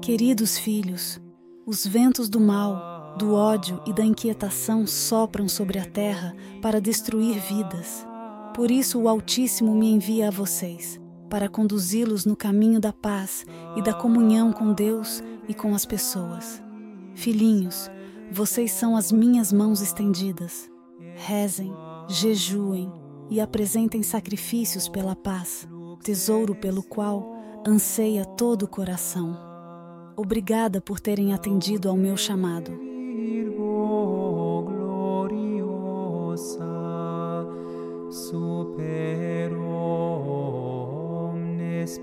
Queridos filhos, os ventos do mal, do ódio e da inquietação sopram sobre a terra para destruir vidas. Por isso o Altíssimo me envia a vocês, para conduzi-los no caminho da paz e da comunhão com Deus e com as pessoas. Filhinhos, vocês são as minhas mãos estendidas. Rezem, jejuem e apresentem sacrifícios pela paz tesouro pelo qual anseia todo o coração. Obrigada por terem atendido ao meu chamado. super omnes